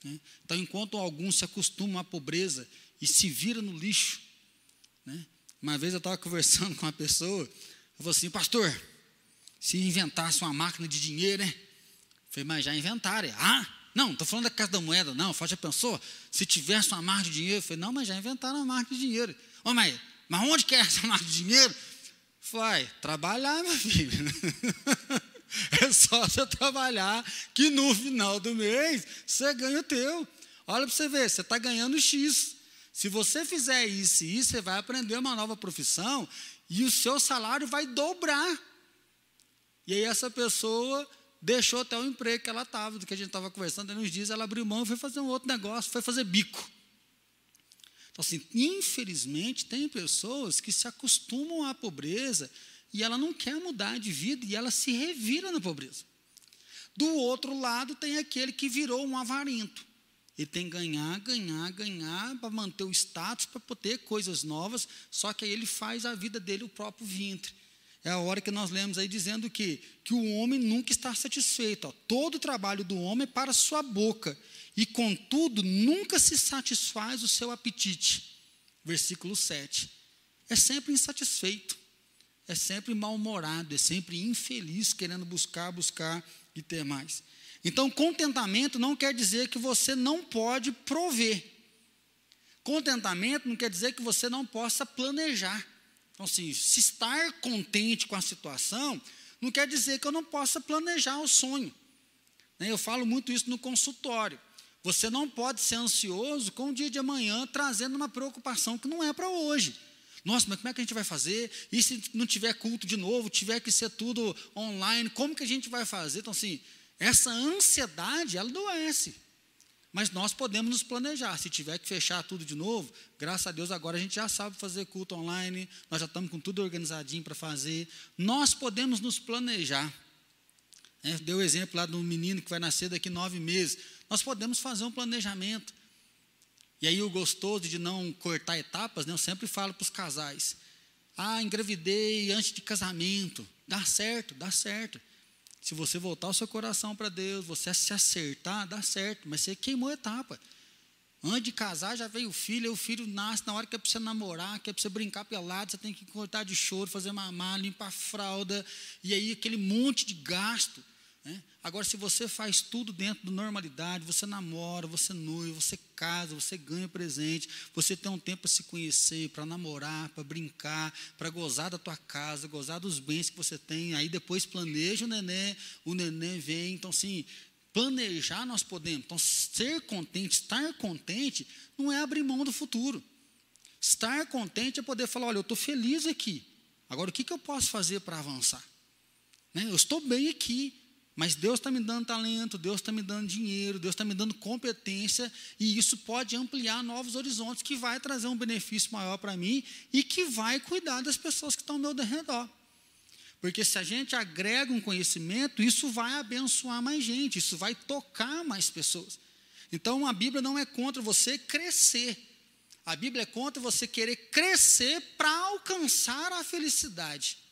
Né? Então, enquanto alguns se acostumam à pobreza e se viram no lixo, né? Uma vez eu estava (laughs) conversando com uma pessoa, eu falei assim, pastor, se inventasse uma máquina de dinheiro, né? Eu falei, mas já inventaram. Ah, não, estou falando da Casa da Moeda, não. Eu já pensou? Se tivesse uma máquina de dinheiro, eu falei, não, mas já inventaram uma máquina de dinheiro. Ô, mas, mas onde que é essa (laughs) máquina de dinheiro? Falei, trabalhar, meu filho. (laughs) é só você trabalhar que no final do mês você ganha o teu. Olha para você ver, você está ganhando X. Se você fizer isso e isso, você vai aprender uma nova profissão e o seu salário vai dobrar. E aí essa pessoa deixou até o emprego que ela estava, do que a gente estava conversando há uns dias, ela abriu mão e foi fazer um outro negócio, foi fazer bico. Então, assim, infelizmente, tem pessoas que se acostumam à pobreza e ela não quer mudar de vida e ela se revira na pobreza. Do outro lado, tem aquele que virou um avarento. Ele tem que ganhar, ganhar, ganhar para manter o status, para poder coisas novas, só que aí ele faz a vida dele o próprio ventre. É a hora que nós lemos aí dizendo que, que o homem nunca está satisfeito. Ó. Todo o trabalho do homem é para sua boca, e contudo nunca se satisfaz o seu apetite. Versículo 7. É sempre insatisfeito, é sempre mal-humorado, é sempre infeliz, querendo buscar, buscar e ter mais. Então, contentamento não quer dizer que você não pode prover. Contentamento não quer dizer que você não possa planejar. Então, assim, se estar contente com a situação, não quer dizer que eu não possa planejar o sonho. Né, eu falo muito isso no consultório. Você não pode ser ansioso com o dia de amanhã trazendo uma preocupação que não é para hoje. Nossa, mas como é que a gente vai fazer? E se não tiver culto de novo, tiver que ser tudo online, como que a gente vai fazer? Então, assim, essa ansiedade, ela adoece. Mas nós podemos nos planejar. Se tiver que fechar tudo de novo, graças a Deus agora a gente já sabe fazer culto online, nós já estamos com tudo organizadinho para fazer. Nós podemos nos planejar. É, deu o exemplo lá do menino que vai nascer daqui nove meses. Nós podemos fazer um planejamento. E aí o gostoso de não cortar etapas, né, eu sempre falo para os casais. Ah, engravidei antes de casamento. Dá certo, dá certo. Se você voltar o seu coração para Deus, você se acertar, dá certo, mas você queimou a etapa. Antes de casar, já veio o filho, e o filho nasce na hora que é para você namorar, que é para você brincar pelado, você tem que cortar de choro, fazer mamar, limpar a fralda, e aí aquele monte de gasto. Né? Agora, se você faz tudo dentro da normalidade, você namora, você noiva, você casa, você ganha presente, você tem um tempo para se conhecer, para namorar, para brincar, para gozar da tua casa, gozar dos bens que você tem, aí depois planeja o neném, o neném vem, então assim, planejar nós podemos. Então, ser contente, estar contente, não é abrir mão do futuro. Estar contente é poder falar: olha, eu estou feliz aqui. Agora, o que, que eu posso fazer para avançar? Né? Eu estou bem aqui. Mas Deus está me dando talento, Deus está me dando dinheiro, Deus está me dando competência, e isso pode ampliar novos horizontes, que vai trazer um benefício maior para mim e que vai cuidar das pessoas que estão ao meu redor. Porque se a gente agrega um conhecimento, isso vai abençoar mais gente, isso vai tocar mais pessoas. Então a Bíblia não é contra você crescer, a Bíblia é contra você querer crescer para alcançar a felicidade.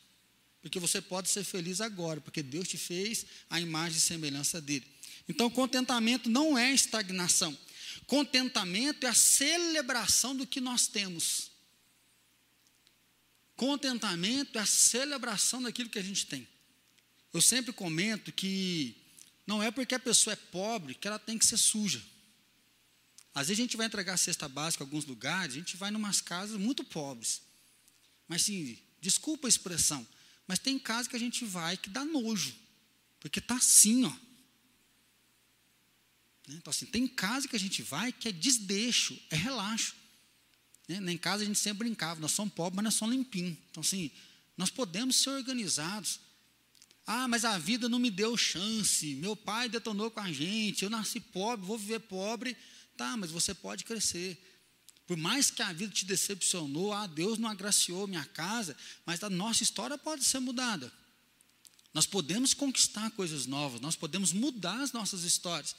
Porque você pode ser feliz agora, porque Deus te fez a imagem e semelhança dele. Então, contentamento não é estagnação. Contentamento é a celebração do que nós temos. Contentamento é a celebração daquilo que a gente tem. Eu sempre comento que não é porque a pessoa é pobre que ela tem que ser suja. Às vezes a gente vai entregar cesta básica em alguns lugares, a gente vai em umas casas muito pobres. Mas sim, desculpa a expressão, mas tem casa que a gente vai que dá nojo, porque está assim, ó. Né? Então, assim, tem casa que a gente vai que é desdeixo, é relaxo. Né? Em casa a gente sempre brincava, nós somos pobres, mas nós somos limpinhos. Então, assim, nós podemos ser organizados. Ah, mas a vida não me deu chance, meu pai detonou com a gente, eu nasci pobre, vou viver pobre. Tá, mas você pode crescer. Por mais que a vida te decepcionou, ah, Deus não agraciou minha casa, mas a nossa história pode ser mudada. Nós podemos conquistar coisas novas, nós podemos mudar as nossas histórias.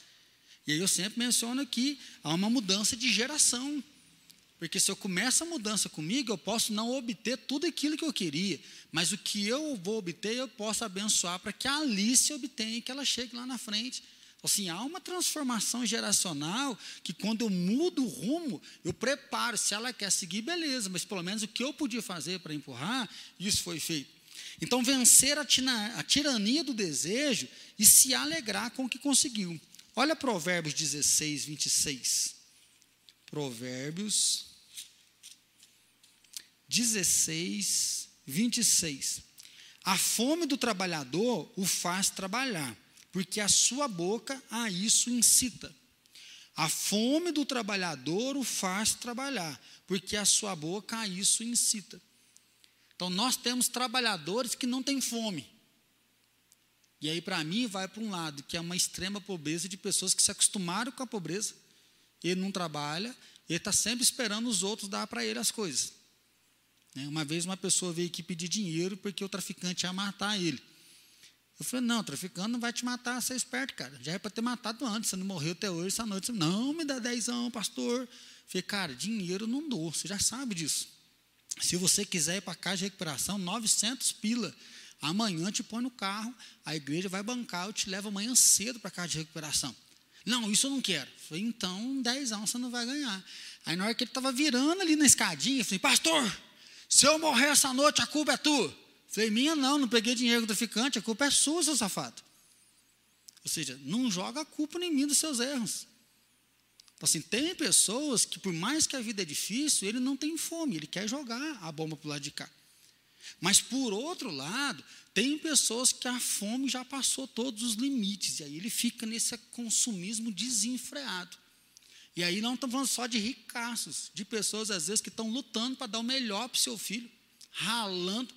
E aí eu sempre menciono aqui, há uma mudança de geração. Porque se eu começo a mudança comigo, eu posso não obter tudo aquilo que eu queria, mas o que eu vou obter, eu posso abençoar para que a Alice obtenha e que ela chegue lá na frente. Assim, há uma transformação geracional que quando eu mudo o rumo, eu preparo. Se ela quer seguir, beleza, mas pelo menos o que eu podia fazer para empurrar, isso foi feito. Então, vencer a, tina, a tirania do desejo e se alegrar com o que conseguiu. Olha Provérbios 16, 26. Provérbios 16, 26. A fome do trabalhador o faz trabalhar porque a sua boca a isso incita. A fome do trabalhador o faz trabalhar, porque a sua boca a isso incita. Então, nós temos trabalhadores que não têm fome. E aí, para mim, vai para um lado, que é uma extrema pobreza de pessoas que se acostumaram com a pobreza. Ele não trabalha, ele está sempre esperando os outros dar para ele as coisas. Né, uma vez, uma pessoa veio aqui pedir dinheiro porque o traficante ia matar ele. Eu falei, não, traficando não vai te matar, você é esperto, cara. Já é para ter matado antes, você não morreu até hoje, essa noite. Não, me dá dezão, pastor. Eu falei, cara, dinheiro não dou, você já sabe disso. Se você quiser ir para a casa de recuperação, 900 pila. Amanhã te põe no carro, a igreja vai bancar, eu te levo amanhã cedo para a casa de recuperação. Não, isso eu não quero. Eu falei, então, dezão você não vai ganhar. Aí na hora que ele estava virando ali na escadinha, eu falei, pastor, se eu morrer essa noite, a culpa é tua. Falei, minha não, não peguei dinheiro do traficante, a culpa é sua, seu safado. Ou seja, não joga a culpa em mim dos seus erros. Então, assim, tem pessoas que, por mais que a vida é difícil, ele não tem fome, ele quer jogar a bomba para o lado de cá. Mas, por outro lado, tem pessoas que a fome já passou todos os limites, e aí ele fica nesse consumismo desenfreado. E aí não estamos falando só de ricaços, de pessoas, às vezes, que estão lutando para dar o melhor para o seu filho, ralando,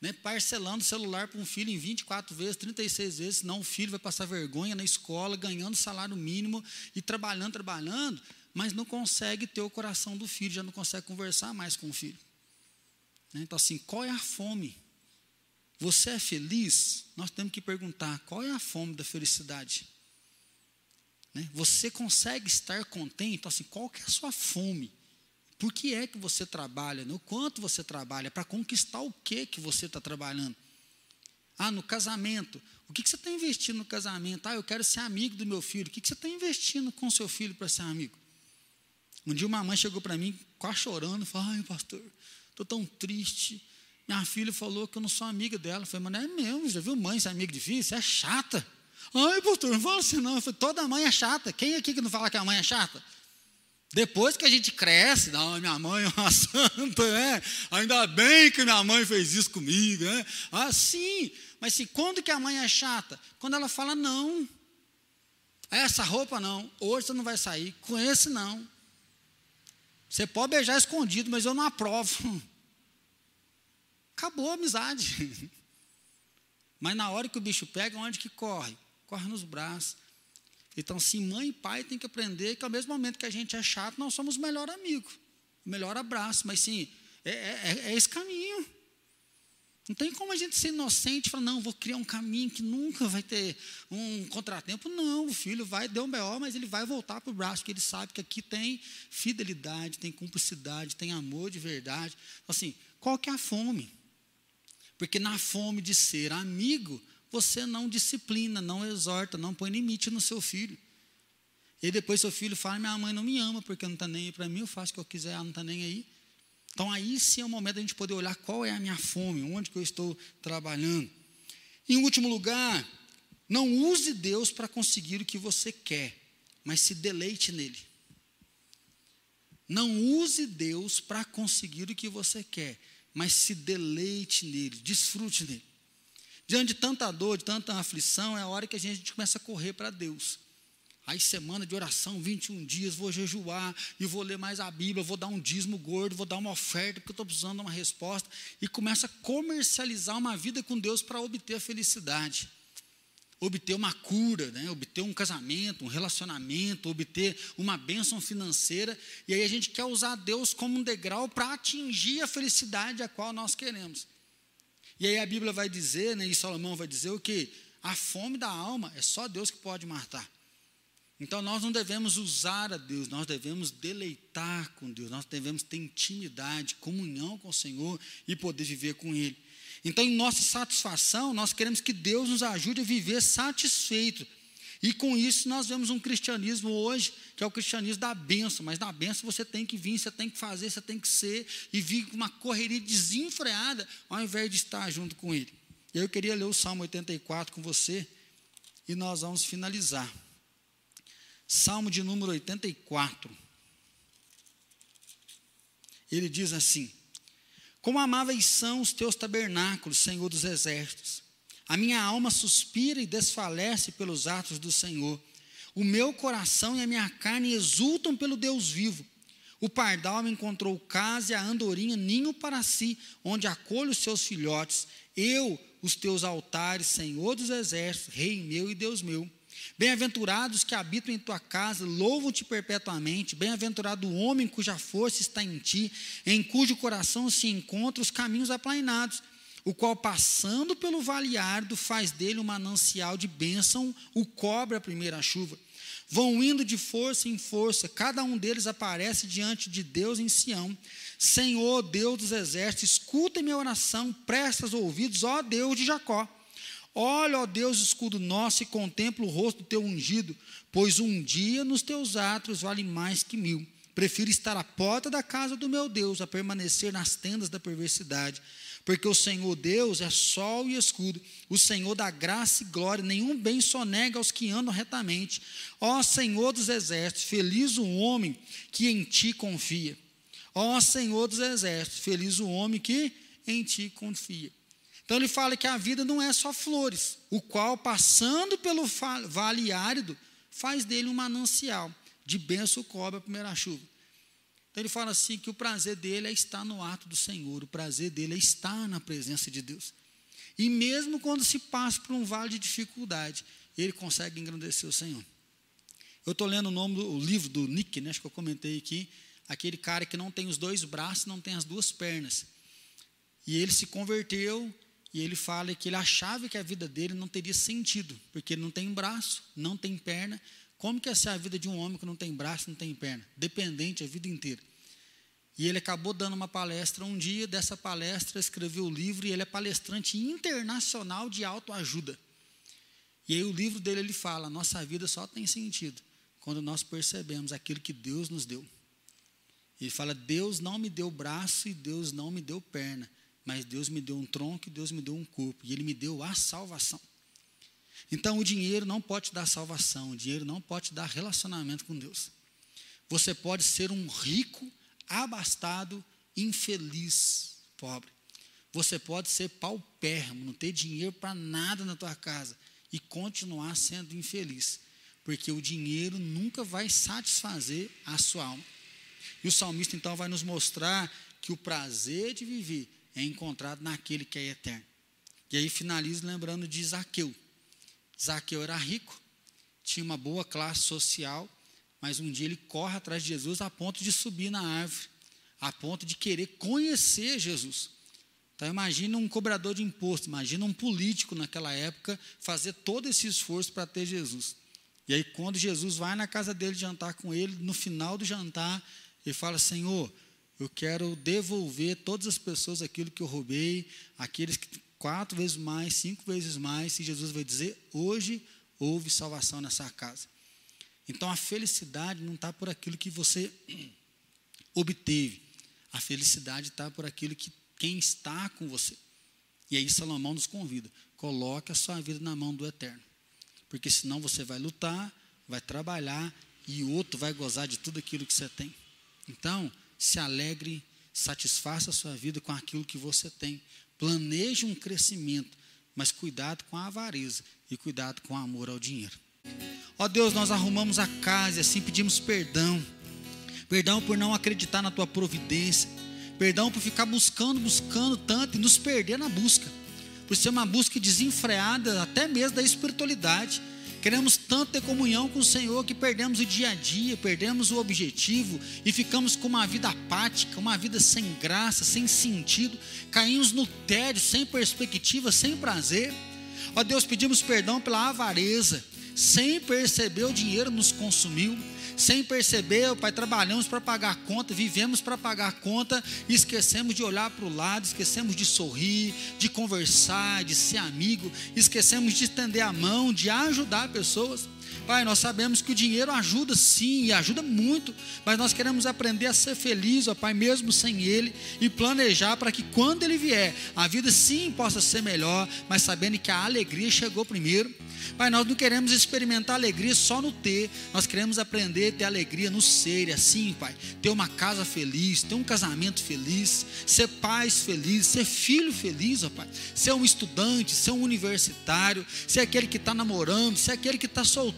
né, parcelando o celular para um filho em 24 vezes, 36 vezes, senão o filho vai passar vergonha na escola, ganhando salário mínimo e trabalhando, trabalhando, mas não consegue ter o coração do filho, já não consegue conversar mais com o filho. Né, então, assim, qual é a fome? Você é feliz? Nós temos que perguntar: qual é a fome da felicidade? Né, você consegue estar contente? Então, assim, qual que é a sua fome? Por que é que você trabalha? No quanto você trabalha? Para conquistar o que que você está trabalhando? Ah, no casamento. O que, que você está investindo no casamento? Ah, eu quero ser amigo do meu filho. O que, que você está investindo com seu filho para ser amigo? Um dia uma mãe chegou para mim, quase chorando, falou, ai, pastor, estou tão triste. Minha filha falou que eu não sou amiga dela. Eu falei, mas não é mesmo, já viu mãe ser amiga difícil? É chata. Ai, pastor, não fala assim não. Eu falei, toda mãe é chata. Quem aqui que não fala que a mãe é chata? Depois que a gente cresce, não, minha mãe é (laughs) uma santa, né? Ainda bem que minha mãe fez isso comigo, né? Assim, mas se quando que a mãe é chata? Quando ela fala não. Essa roupa não, hoje você não vai sair, com esse não. Você pode beijar escondido, mas eu não aprovo. (laughs) Acabou a amizade. (laughs) Mas na hora que o bicho pega, onde que corre? Corre nos braços. Então, se mãe e pai têm que aprender que ao mesmo momento que a gente é chato, nós somos o melhor amigo, o melhor abraço. Mas sim, é, é, é esse caminho. Não tem como a gente ser inocente e falar, não, vou criar um caminho que nunca vai ter um contratempo. Não, o filho vai, deu um B.O., mas ele vai voltar para o braço, porque ele sabe que aqui tem fidelidade, tem cumplicidade, tem amor de verdade. Assim, qual que é a fome? Porque na fome de ser amigo, você não disciplina, não exorta, não põe limite no seu filho. E depois seu filho fala: minha mãe não me ama porque não está nem aí para mim, eu faço o que eu quiser, ela não está nem aí. Então aí sim é o momento da gente poder olhar qual é a minha fome, onde que eu estou trabalhando. Em último lugar, não use Deus para conseguir o que você quer, mas se deleite nele. Não use Deus para conseguir o que você quer, mas se deleite nele, desfrute nele. Diante de tanta dor, de tanta aflição, é a hora que a gente começa a correr para Deus. Aí, semana de oração, 21 dias, vou jejuar e vou ler mais a Bíblia, vou dar um dízimo gordo, vou dar uma oferta, porque eu estou precisando de uma resposta. E começa a comercializar uma vida com Deus para obter a felicidade, obter uma cura, né? obter um casamento, um relacionamento, obter uma bênção financeira. E aí a gente quer usar Deus como um degrau para atingir a felicidade a qual nós queremos. E aí a Bíblia vai dizer, né, e Salomão vai dizer o que? A fome da alma é só Deus que pode matar. Então nós não devemos usar a Deus, nós devemos deleitar com Deus, nós devemos ter intimidade, comunhão com o Senhor e poder viver com Ele. Então, em nossa satisfação, nós queremos que Deus nos ajude a viver satisfeito. E com isso nós vemos um cristianismo hoje, que é o cristianismo da benção, mas na benção você tem que vir, você tem que fazer, você tem que ser, e vir com uma correria desenfreada, ao invés de estar junto com Ele. Eu queria ler o Salmo 84 com você, e nós vamos finalizar. Salmo de número 84. Ele diz assim: Como amáveis são os teus tabernáculos, Senhor dos exércitos. A minha alma suspira e desfalece pelos atos do Senhor. O meu coração e a minha carne exultam pelo Deus vivo. O pardal me encontrou casa e a andorinha ninho para si, onde acolho os seus filhotes. Eu, os teus altares, Senhor dos exércitos, Rei meu e Deus meu. Bem-aventurados que habitam em tua casa, louvam-te perpetuamente. Bem-aventurado o homem cuja força está em ti, em cujo coração se encontram os caminhos aplainados, o qual, passando pelo vale árido, faz dele um manancial de bênção, o cobre a primeira chuva. Vão indo de força em força, cada um deles aparece diante de Deus em Sião. Senhor, Deus dos exércitos, escuta minha oração, presta os ouvidos, ó Deus de Jacó. Olha, ó Deus, escudo nosso, e contempla o rosto do teu ungido, pois um dia nos teus atos vale mais que mil. Prefiro estar à porta da casa do meu Deus a permanecer nas tendas da perversidade. Porque o Senhor Deus é sol e escudo, o Senhor da graça e glória, nenhum bem sonega aos que andam retamente. Ó Senhor dos exércitos, feliz o homem que em ti confia. Ó Senhor dos exércitos, feliz o homem que em ti confia. Então ele fala que a vida não é só flores, o qual, passando pelo vale árido, faz dele um manancial. De benção cobre a primeira chuva. Ele fala assim que o prazer dele é estar no ato do Senhor, o prazer dele é estar na presença de Deus. E mesmo quando se passa por um vale de dificuldade, ele consegue engrandecer o Senhor. Eu estou lendo o nome do livro do Nick, né, acho que eu comentei aqui, aquele cara que não tem os dois braços, não tem as duas pernas. E ele se converteu e ele fala que ele achava que a vida dele não teria sentido, porque ele não tem braço, não tem perna. Como que é ser a vida de um homem que não tem braço, não tem perna? Dependente a vida inteira. E ele acabou dando uma palestra um dia, dessa palestra escreveu o livro e ele é palestrante internacional de autoajuda. E aí o livro dele ele fala: nossa vida só tem sentido quando nós percebemos aquilo que Deus nos deu. Ele fala: Deus não me deu braço e Deus não me deu perna, mas Deus me deu um tronco e Deus me deu um corpo, e Ele me deu a salvação. Então o dinheiro não pode dar salvação, o dinheiro não pode dar relacionamento com Deus. Você pode ser um rico abastado, infeliz, pobre. Você pode ser paupérrimo, não ter dinheiro para nada na tua casa e continuar sendo infeliz, porque o dinheiro nunca vai satisfazer a sua alma. E o salmista então vai nos mostrar que o prazer de viver é encontrado naquele que é eterno. E aí finalizo lembrando de Zaqueu. Zaqueu era rico, tinha uma boa classe social, mas um dia ele corre atrás de Jesus a ponto de subir na árvore, a ponto de querer conhecer Jesus. Então imagina um cobrador de imposto, imagina um político naquela época fazer todo esse esforço para ter Jesus. E aí quando Jesus vai na casa dele jantar com ele, no final do jantar, ele fala: "Senhor, eu quero devolver todas as pessoas aquilo que eu roubei, aqueles que quatro vezes mais, cinco vezes mais, e Jesus vai dizer: hoje houve salvação nessa casa. Então a felicidade não está por aquilo que você (clears throat) obteve. A felicidade está por aquilo que quem está com você. E aí Salomão nos convida: coloque a sua vida na mão do Eterno. Porque senão você vai lutar, vai trabalhar e o outro vai gozar de tudo aquilo que você tem. Então, se alegre, satisfaça a sua vida com aquilo que você tem. Planeje um crescimento, mas cuidado com a avareza e cuidado com o amor ao dinheiro. Ó Deus, nós arrumamos a casa e assim pedimos perdão. Perdão por não acreditar na tua providência. Perdão por ficar buscando, buscando tanto e nos perder na busca. Por ser uma busca desenfreada até mesmo da espiritualidade. Queremos tanto ter comunhão com o Senhor que perdemos o dia a dia, perdemos o objetivo e ficamos com uma vida apática, uma vida sem graça, sem sentido, caímos no tédio, sem perspectiva, sem prazer. Ó Deus, pedimos perdão pela avareza, sem perceber o dinheiro nos consumiu, sem perceber, Pai, trabalhamos para pagar conta, vivemos para pagar conta e esquecemos de olhar para o lado, esquecemos de sorrir, de conversar, de ser amigo, esquecemos de estender a mão, de ajudar pessoas. Pai, nós sabemos que o dinheiro ajuda sim, e ajuda muito, mas nós queremos aprender a ser feliz, ó Pai, mesmo sem ele, e planejar para que quando ele vier, a vida sim possa ser melhor, mas sabendo que a alegria chegou primeiro. Pai, nós não queremos experimentar alegria só no ter, nós queremos aprender a ter alegria no ser, e assim, Pai, ter uma casa feliz, ter um casamento feliz, ser pais felizes, ser filho feliz, ó Pai, ser um estudante, ser um universitário, ser aquele que está namorando, ser aquele que está solteiro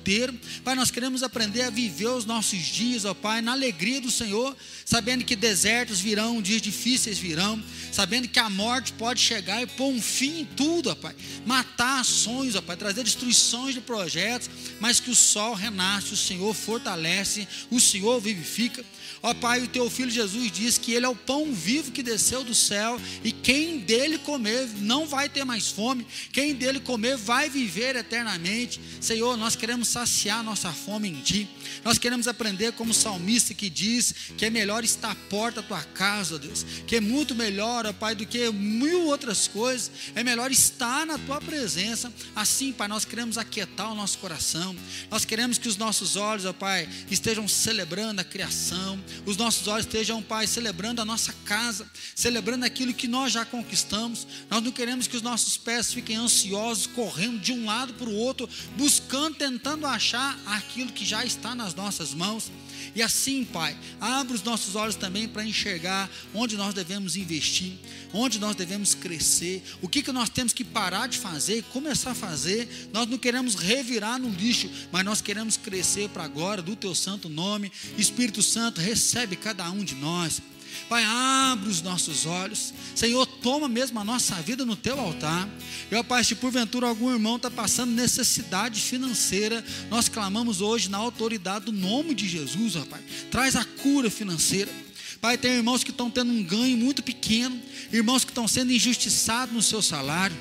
Pai, nós queremos aprender a viver os nossos dias, ó Pai, na alegria do Senhor, sabendo que desertos virão, dias difíceis virão, sabendo que a morte pode chegar e pôr um fim em tudo, ó Pai. Matar sonhos, ó Pai, trazer destruições de projetos, mas que o sol renasce, o Senhor fortalece, o Senhor vivifica. Ó Pai, o teu filho Jesus diz que ele é o pão vivo que desceu do céu e quem dele comer não vai ter mais fome, quem dele comer vai viver eternamente. Senhor, nós queremos saciar nossa fome em Ti. Nós queremos aprender como salmista que diz que é melhor estar à porta da tua casa, Deus, que é muito melhor, ó Pai, do que mil outras coisas, é melhor estar na tua presença. Assim, Pai, nós queremos aquietar o nosso coração, nós queremos que os nossos olhos, ó Pai, estejam celebrando a criação, os nossos olhos estejam, Pai, celebrando a nossa casa, celebrando aquilo que nós já conquistamos. Nós não queremos que os nossos pés fiquem ansiosos, correndo de um lado para o outro, buscando, tentando achar aquilo que já está nas nossas mãos. E assim, Pai, abre os nossos olhos também para enxergar onde nós devemos investir, onde nós devemos crescer, o que, que nós temos que parar de fazer e começar a fazer. Nós não queremos revirar no lixo, mas nós queremos crescer para agora do Teu santo nome. Espírito Santo, recebe cada um de nós. Pai, abre os nossos olhos. Senhor, toma mesmo a nossa vida no teu altar. Eu, Pai, se porventura algum irmão está passando necessidade financeira, nós clamamos hoje na autoridade do nome de Jesus, ó Pai. Traz a cura financeira. Pai, tem irmãos que estão tendo um ganho muito pequeno, irmãos que estão sendo injustiçados no seu salário.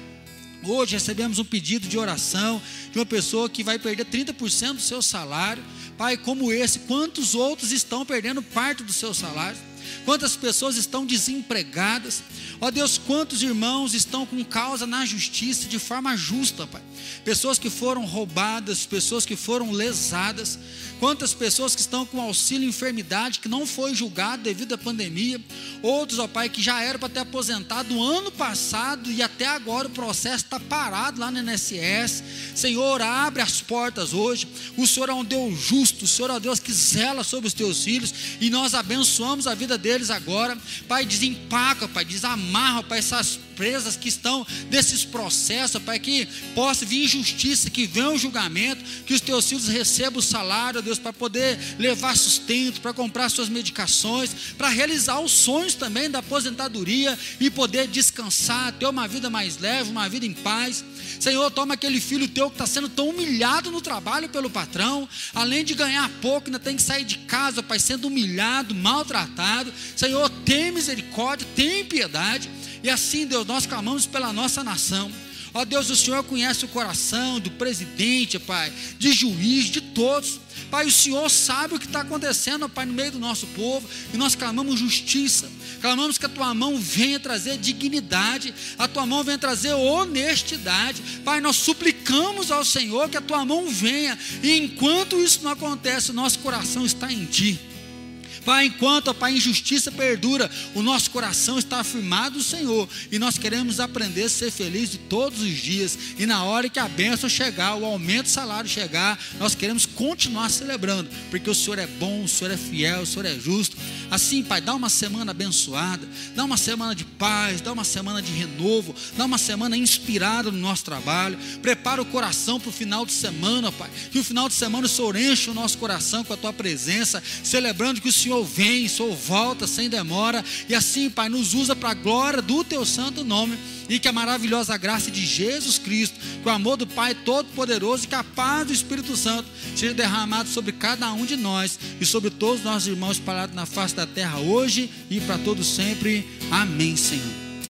Hoje recebemos um pedido de oração de uma pessoa que vai perder 30% do seu salário. Pai, como esse, quantos outros estão perdendo parte do seu salário? Quantas pessoas estão desempregadas? Ó Deus, quantos irmãos estão com causa na justiça de forma justa, Pai? Pessoas que foram roubadas, pessoas que foram lesadas. Quantas pessoas que estão com auxílio enfermidade que não foi julgado devido à pandemia. Outros, ó Pai, que já eram para ter aposentado ano passado e até agora o processo está parado lá no INSS. Senhor, abre as portas hoje. O Senhor é um Deus justo, o Senhor é um Deus que zela sobre os teus filhos e nós abençoamos a vida deles agora. Pai, desempaca, Pai, desamarra, Pai, essas presas que estão nesses processos, Pai, que possa vir injustiça, que venha o julgamento, que os teus filhos recebam o salário, Deus, para poder levar sustento, para comprar suas medicações, para realizar os sonhos também da aposentadoria e poder descansar, ter uma vida mais leve, uma vida em paz. Senhor, toma aquele filho teu que está sendo tão humilhado no trabalho pelo patrão, além de ganhar pouco, ainda tem que sair de casa, Pai, sendo humilhado, maltratado. Senhor, tem misericórdia, tem piedade. E assim, Deus, nós clamamos pela nossa nação. Ó Deus, o Senhor conhece o coração do presidente, Pai, de juiz, de todos. Pai, o Senhor sabe o que está acontecendo, Pai, no meio do nosso povo, e nós clamamos justiça, clamamos que a tua mão venha trazer dignidade, a tua mão venha trazer honestidade. Pai, nós suplicamos ao Senhor que a tua mão venha, e enquanto isso não acontece, o nosso coração está em Ti. Pai, enquanto, a injustiça perdura, o nosso coração está afirmado Senhor e nós queremos aprender a ser felizes todos os dias. E na hora que a bênção chegar, o aumento do salário chegar, nós queremos continuar celebrando, porque o Senhor é bom, o Senhor é fiel, o Senhor é justo. Assim, Pai, dá uma semana abençoada, dá uma semana de paz, dá uma semana de renovo, dá uma semana inspirada no nosso trabalho. Prepara o coração para o final de semana, Pai. Que o final de semana o Senhor enche o nosso coração com a tua presença, celebrando que o Senhor vem, o Senhor volta sem demora. E assim, Pai, nos usa para a glória do teu santo nome e que a maravilhosa graça de Jesus Cristo, que o amor do Pai Todo-Poderoso e que a paz do Espírito Santo seja derramado sobre cada um de nós e sobre todos os nossos irmãos espalhados na face da terra hoje e para todos sempre. Amém, Senhor.